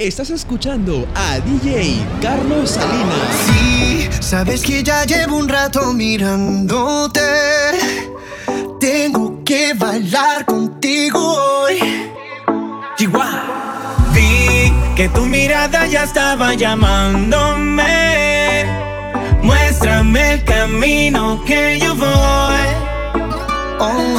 Estás escuchando a DJ Carlos Salinas. Sí, sabes que ya llevo un rato mirándote. Tengo que bailar contigo hoy. Chihuahua. Vi que tu mirada ya estaba llamándome. Muéstrame el camino que yo voy. Oh,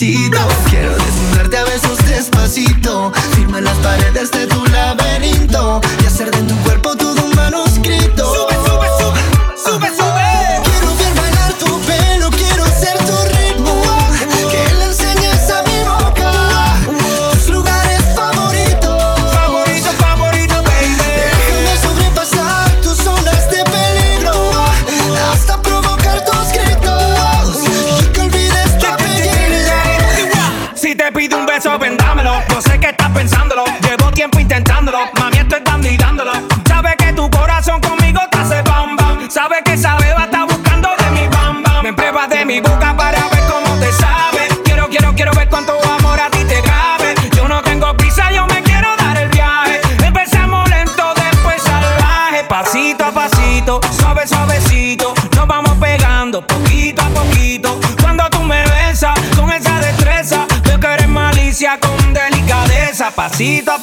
Quiero desnudarte a besos despacito. Firma las paredes de tu laberinto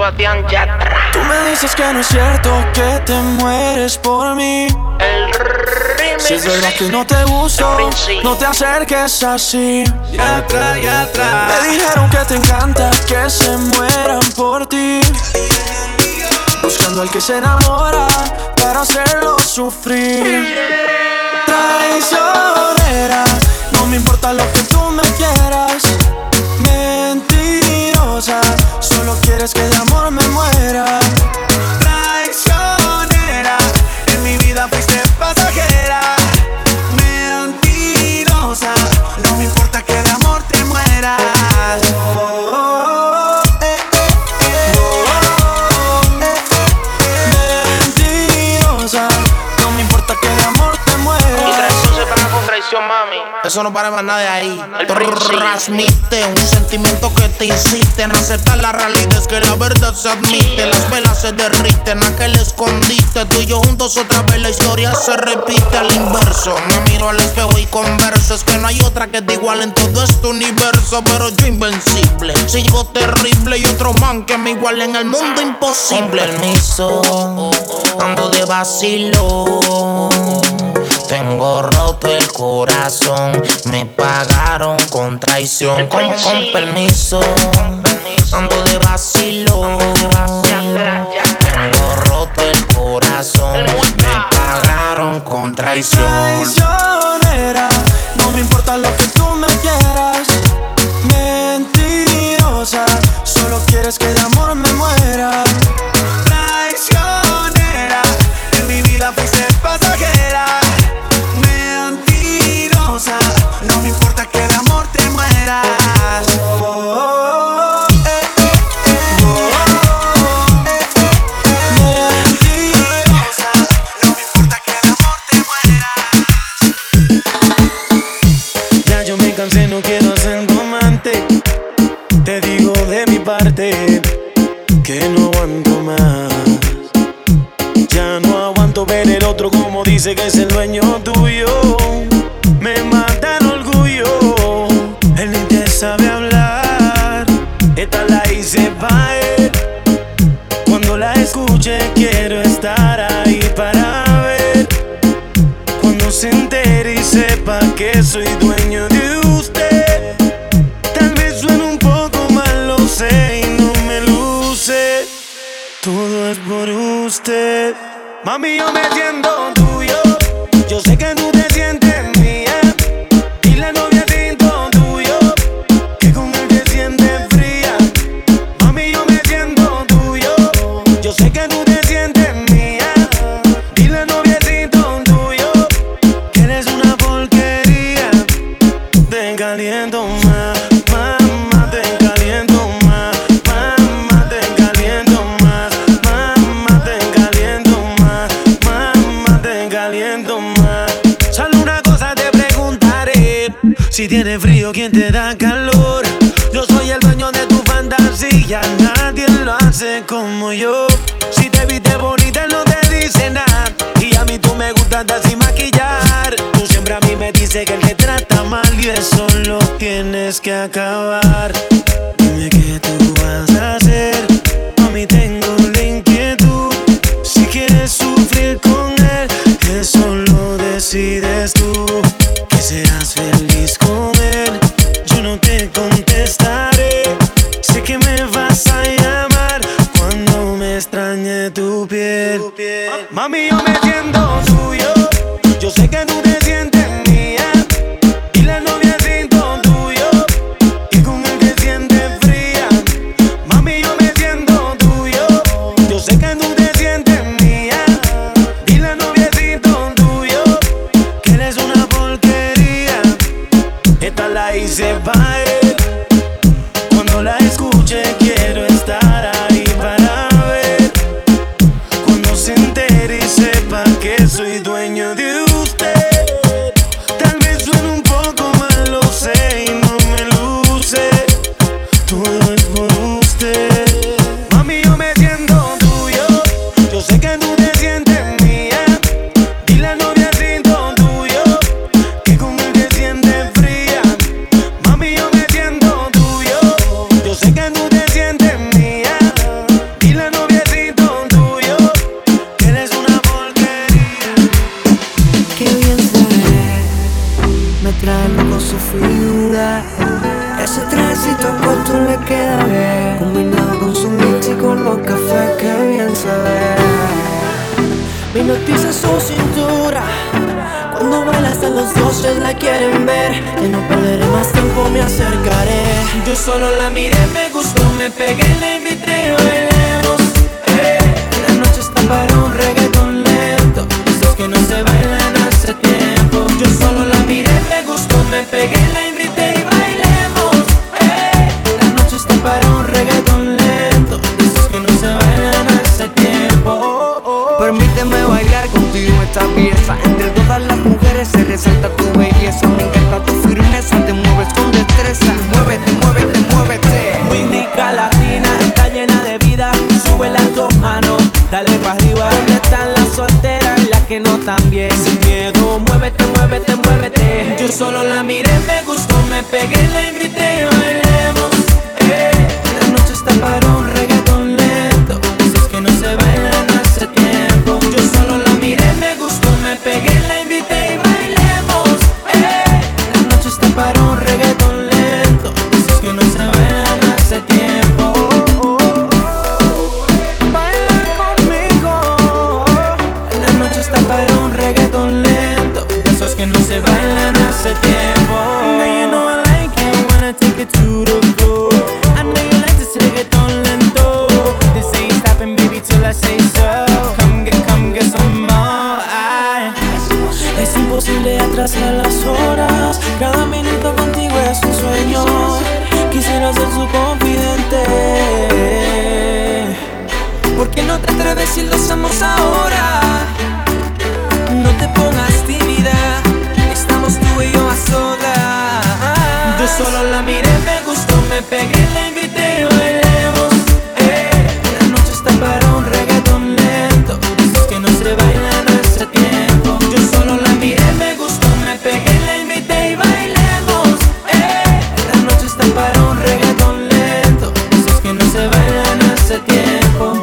Sebastián Yatra. Tú me dices que no es cierto que te mueres por mí. El remix. Si es verdad que no te gusto, no te acerques así. Yatra, yatra. Me dijeron que te encanta que se mueran por ti. Buscando al que se enamora para hacerlo sufrir. Traicionera, no me importa lo que tú me quieras. Quieres que de amor me muera. Eso no para más nada de ahí. Transmite un sentimiento que te insiste en aceptar la realidad. Es que la verdad se admite. Las velas se derriten, aquel escondite. Tú y yo juntos otra vez la historia se repite al inverso. Me miro al espejo y converso. Es que no hay otra que te igual en todo este universo. Pero yo invencible. Sigo terrible y otro man que me iguale en el mundo imposible. Permiso, ando de vacilo. Tengo roto el corazón, me pagaron con traición. Con, con permiso, ando de vacilo. Tengo roto el corazón, me pagaron con traición. Traicionera, no me importa lo que tú dice que es el dueño tuyo. Me mata el orgullo. Él ni te sabe hablar. Esta la hice pa' él. Cuando la escuche, quiero estar ahí para ver. Cuando se entere y sepa que soy dueño de usted. Tal vez suene un poco mal, lo sé y no me luce. Todo es por usted. Mami, yo me tiendo tienes frío, ¿quién te da calor? Yo soy el dueño de tu fantasía, nadie lo hace como yo. Si te viste bonita, no te dice nada. Y a mí tú me gustas de sin maquillar. Tú siempre a mí me dices que el que trata mal y eso lo tienes que acabar. Dime qué tú vas a hacer. A mí tengo la inquietud. Si quieres sufrir con él, eso lo decides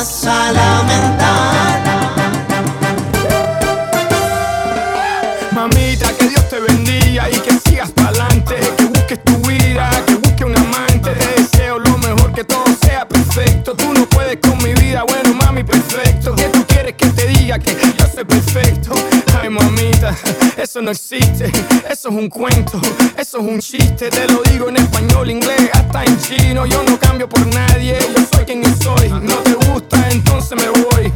vas a lamentar. Mamita, que Dios te bendiga y que sigas pa'lante, que busques tu vida, que busques un amante. Te deseo lo mejor, que todo sea perfecto. Tú no puedes con mi vida, bueno, mami, perfecto. ¿Qué tú quieres que te diga que yo soy perfecto? Ay, mamita, eso no existe. Eso es un cuento, eso es un chiste. Te lo digo en español, inglés, hasta en chino. Yo no cambio por nadie, yo soy quien yo soy. No te gusta, entonces me voy.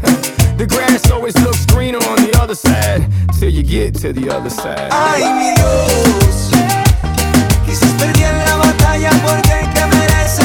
The grass always looks greener on the other side, till you get to the other side. Ay, mi Dios, quizás perdí en la batalla porque que merece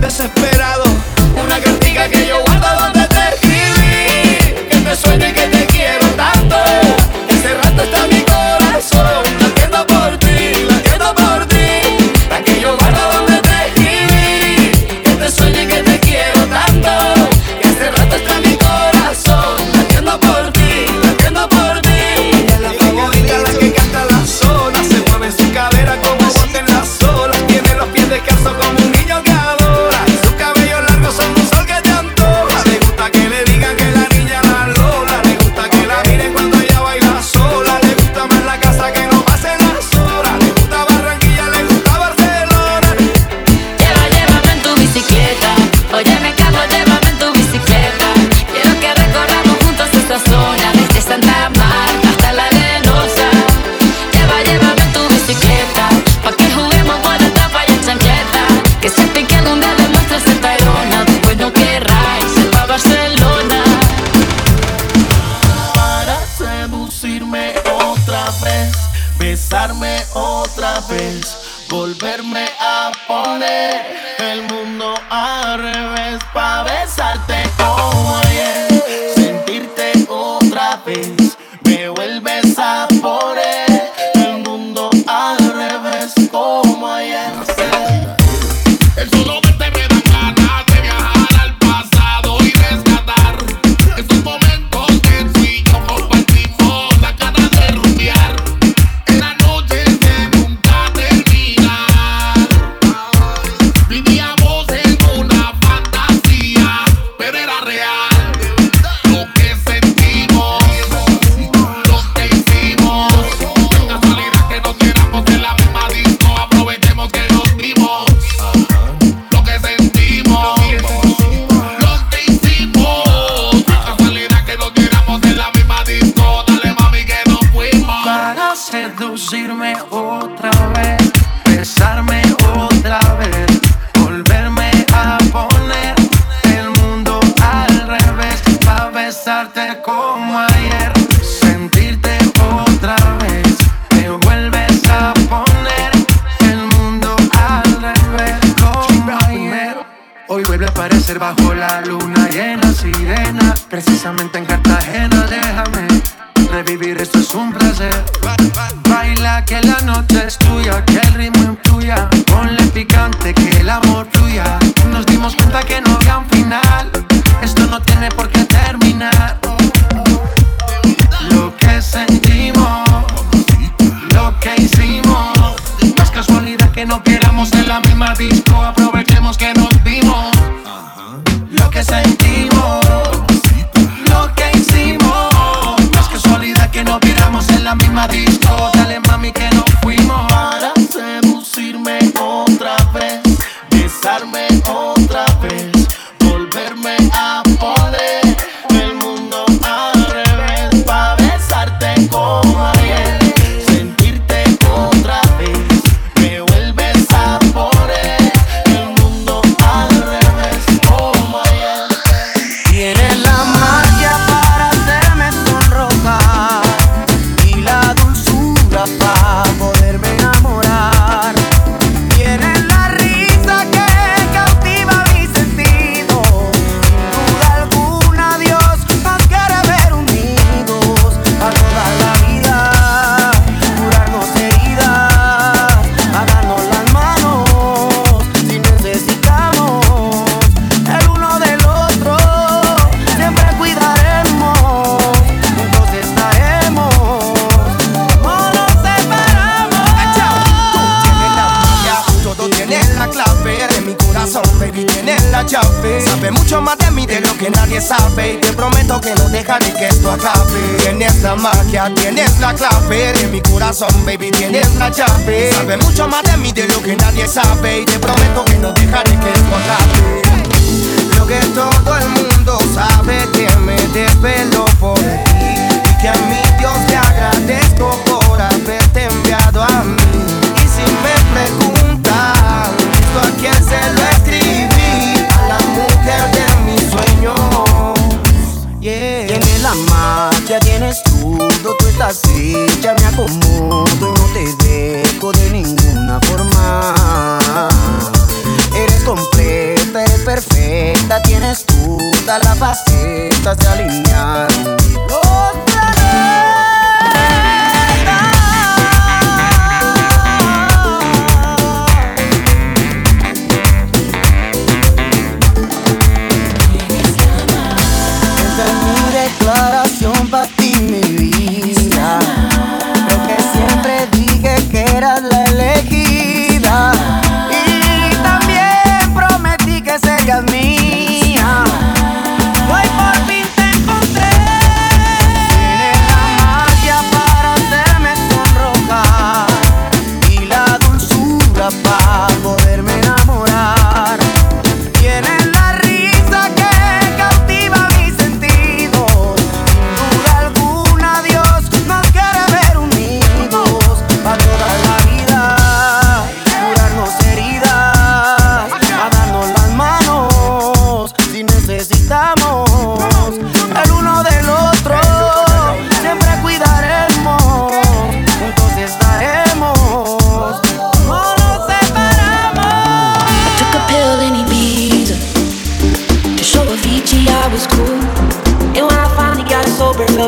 desespera besarme otra vez, volverme a poner el mundo al revés para besarte. Oh yeah. la luna llena, sirena, precisamente en son, baby, tienes una llave. Sabe mucho más de mí de lo que nadie sabe. Y te prometo que no dejaré que escondaste. Lo que todo el mundo sabe que me desvelo por ti. Y que a mi Dios te agradezco por haberte enviado a mí. Y si me preguntan, ¿esto a quién se lo escribí? A la mujer de mis sueños. Yeah. Tiene la magia, tienes tú cuando tú estás así, ya me acomodo y no te dejo de ninguna forma. Eres completa, eres perfecta, tienes todas las facetas de alinear.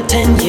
ten years.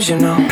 Sometimes, you know.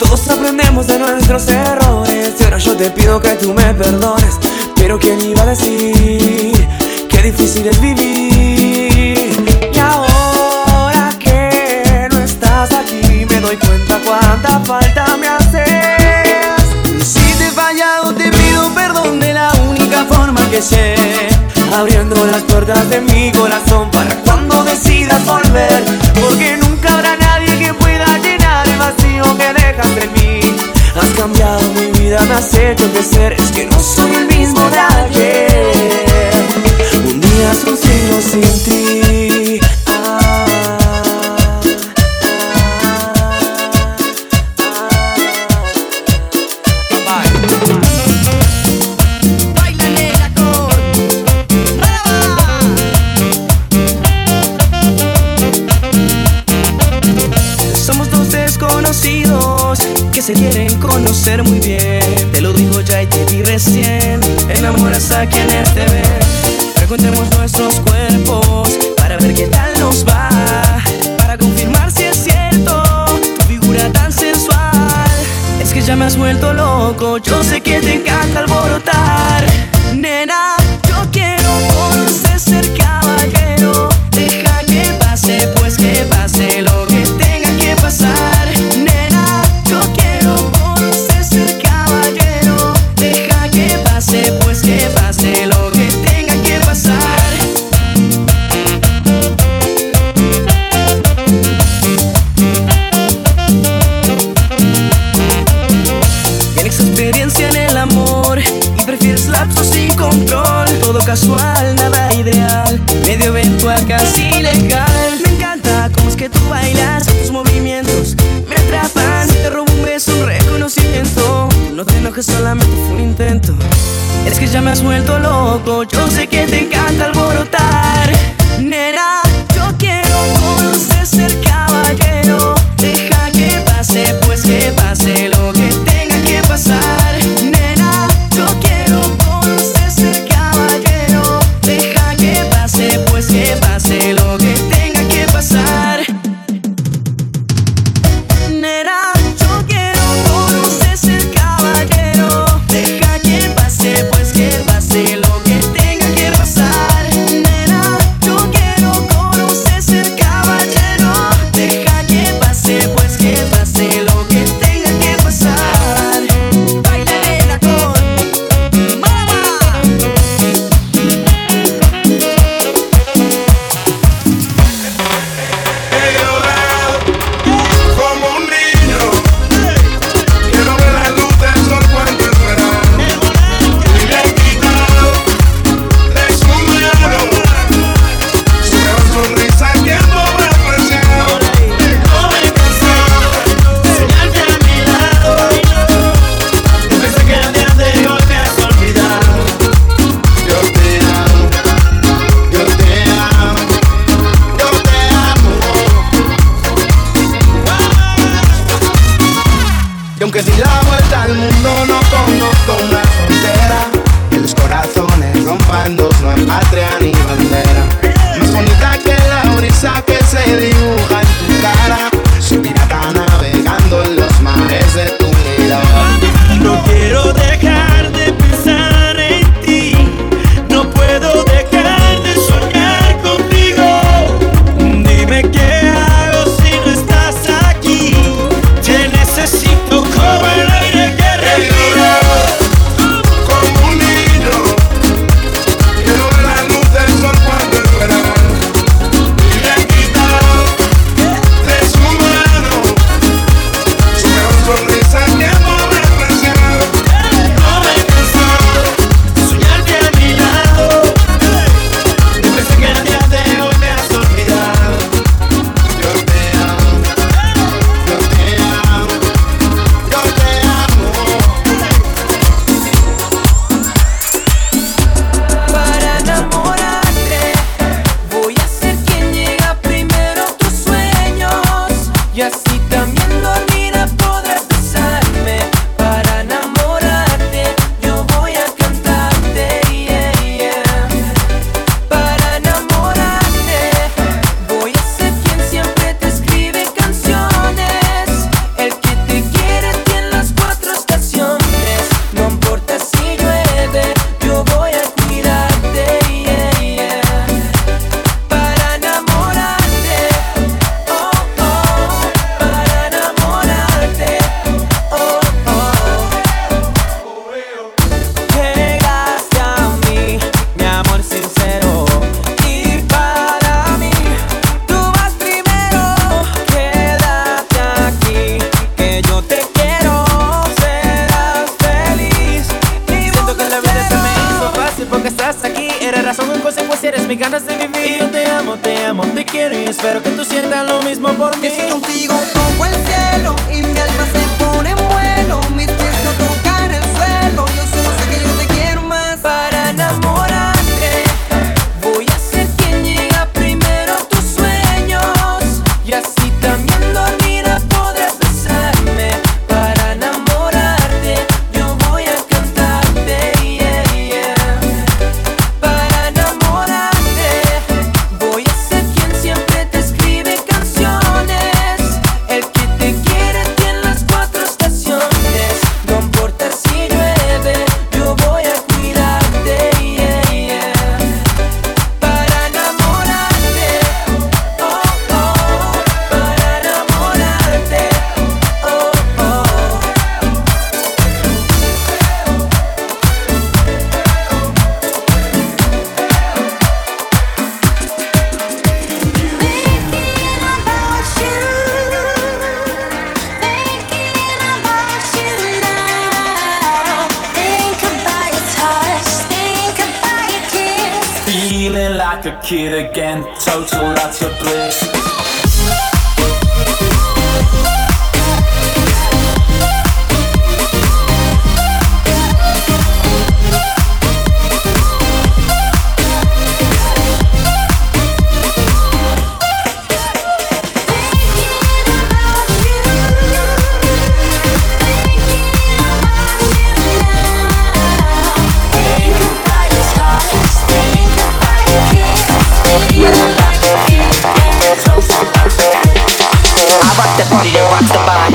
Todos aprendemos de nuestros errores Y ahora yo te pido que tú me perdones. Pero ¿quién iba a decir Qué difícil es vivir Y ahora que no estás aquí Me doy cuenta cuánta falta me haces. Si te he fallado te pido perdón. De la única forma que sé. Abriendo las puertas de mi corazón para cuando decidas volver. Porque nunca vacío que dejas en mí. Has cambiado mi vida, me has hecho crecer. Es que no soy el mismo de ayer. Un día es un siglo sin ti se quieren conocer muy bien. Te lo digo ya y te vi recién. Enamoras a quienes te ven. Frecuentemos nuestros cuerpos para ver qué tal nos va. Para confirmar si es cierto tu figura tan sensual. Es que ya me has vuelto loco. Yo sé que te encanta alborotar. Nena, Solamente fue un intento. Es que ya me has vuelto loco, yo sé que te encanta alborotar.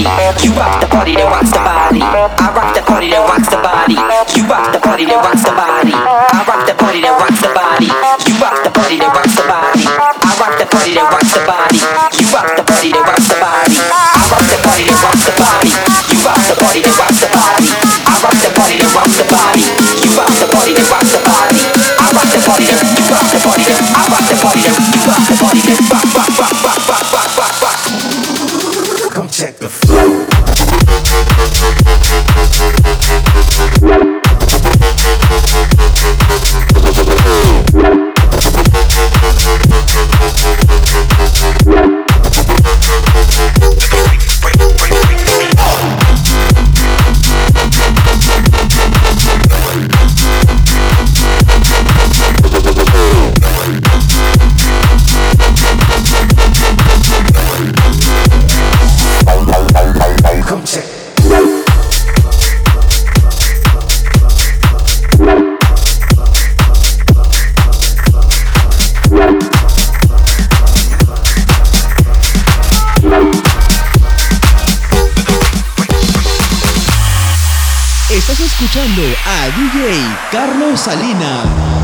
body. You rock the party that rocks the body. I rock the party that rocks the body. You rock the party that rocks the body. Escuchando a DJ Carlos Salinas.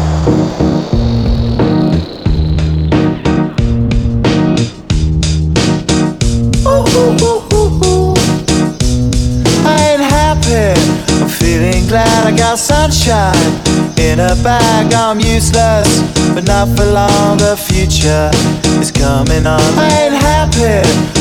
Glad I got sunshine in a bag. I'm useless, but not for long. The future is coming on. I ain't happy.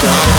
don't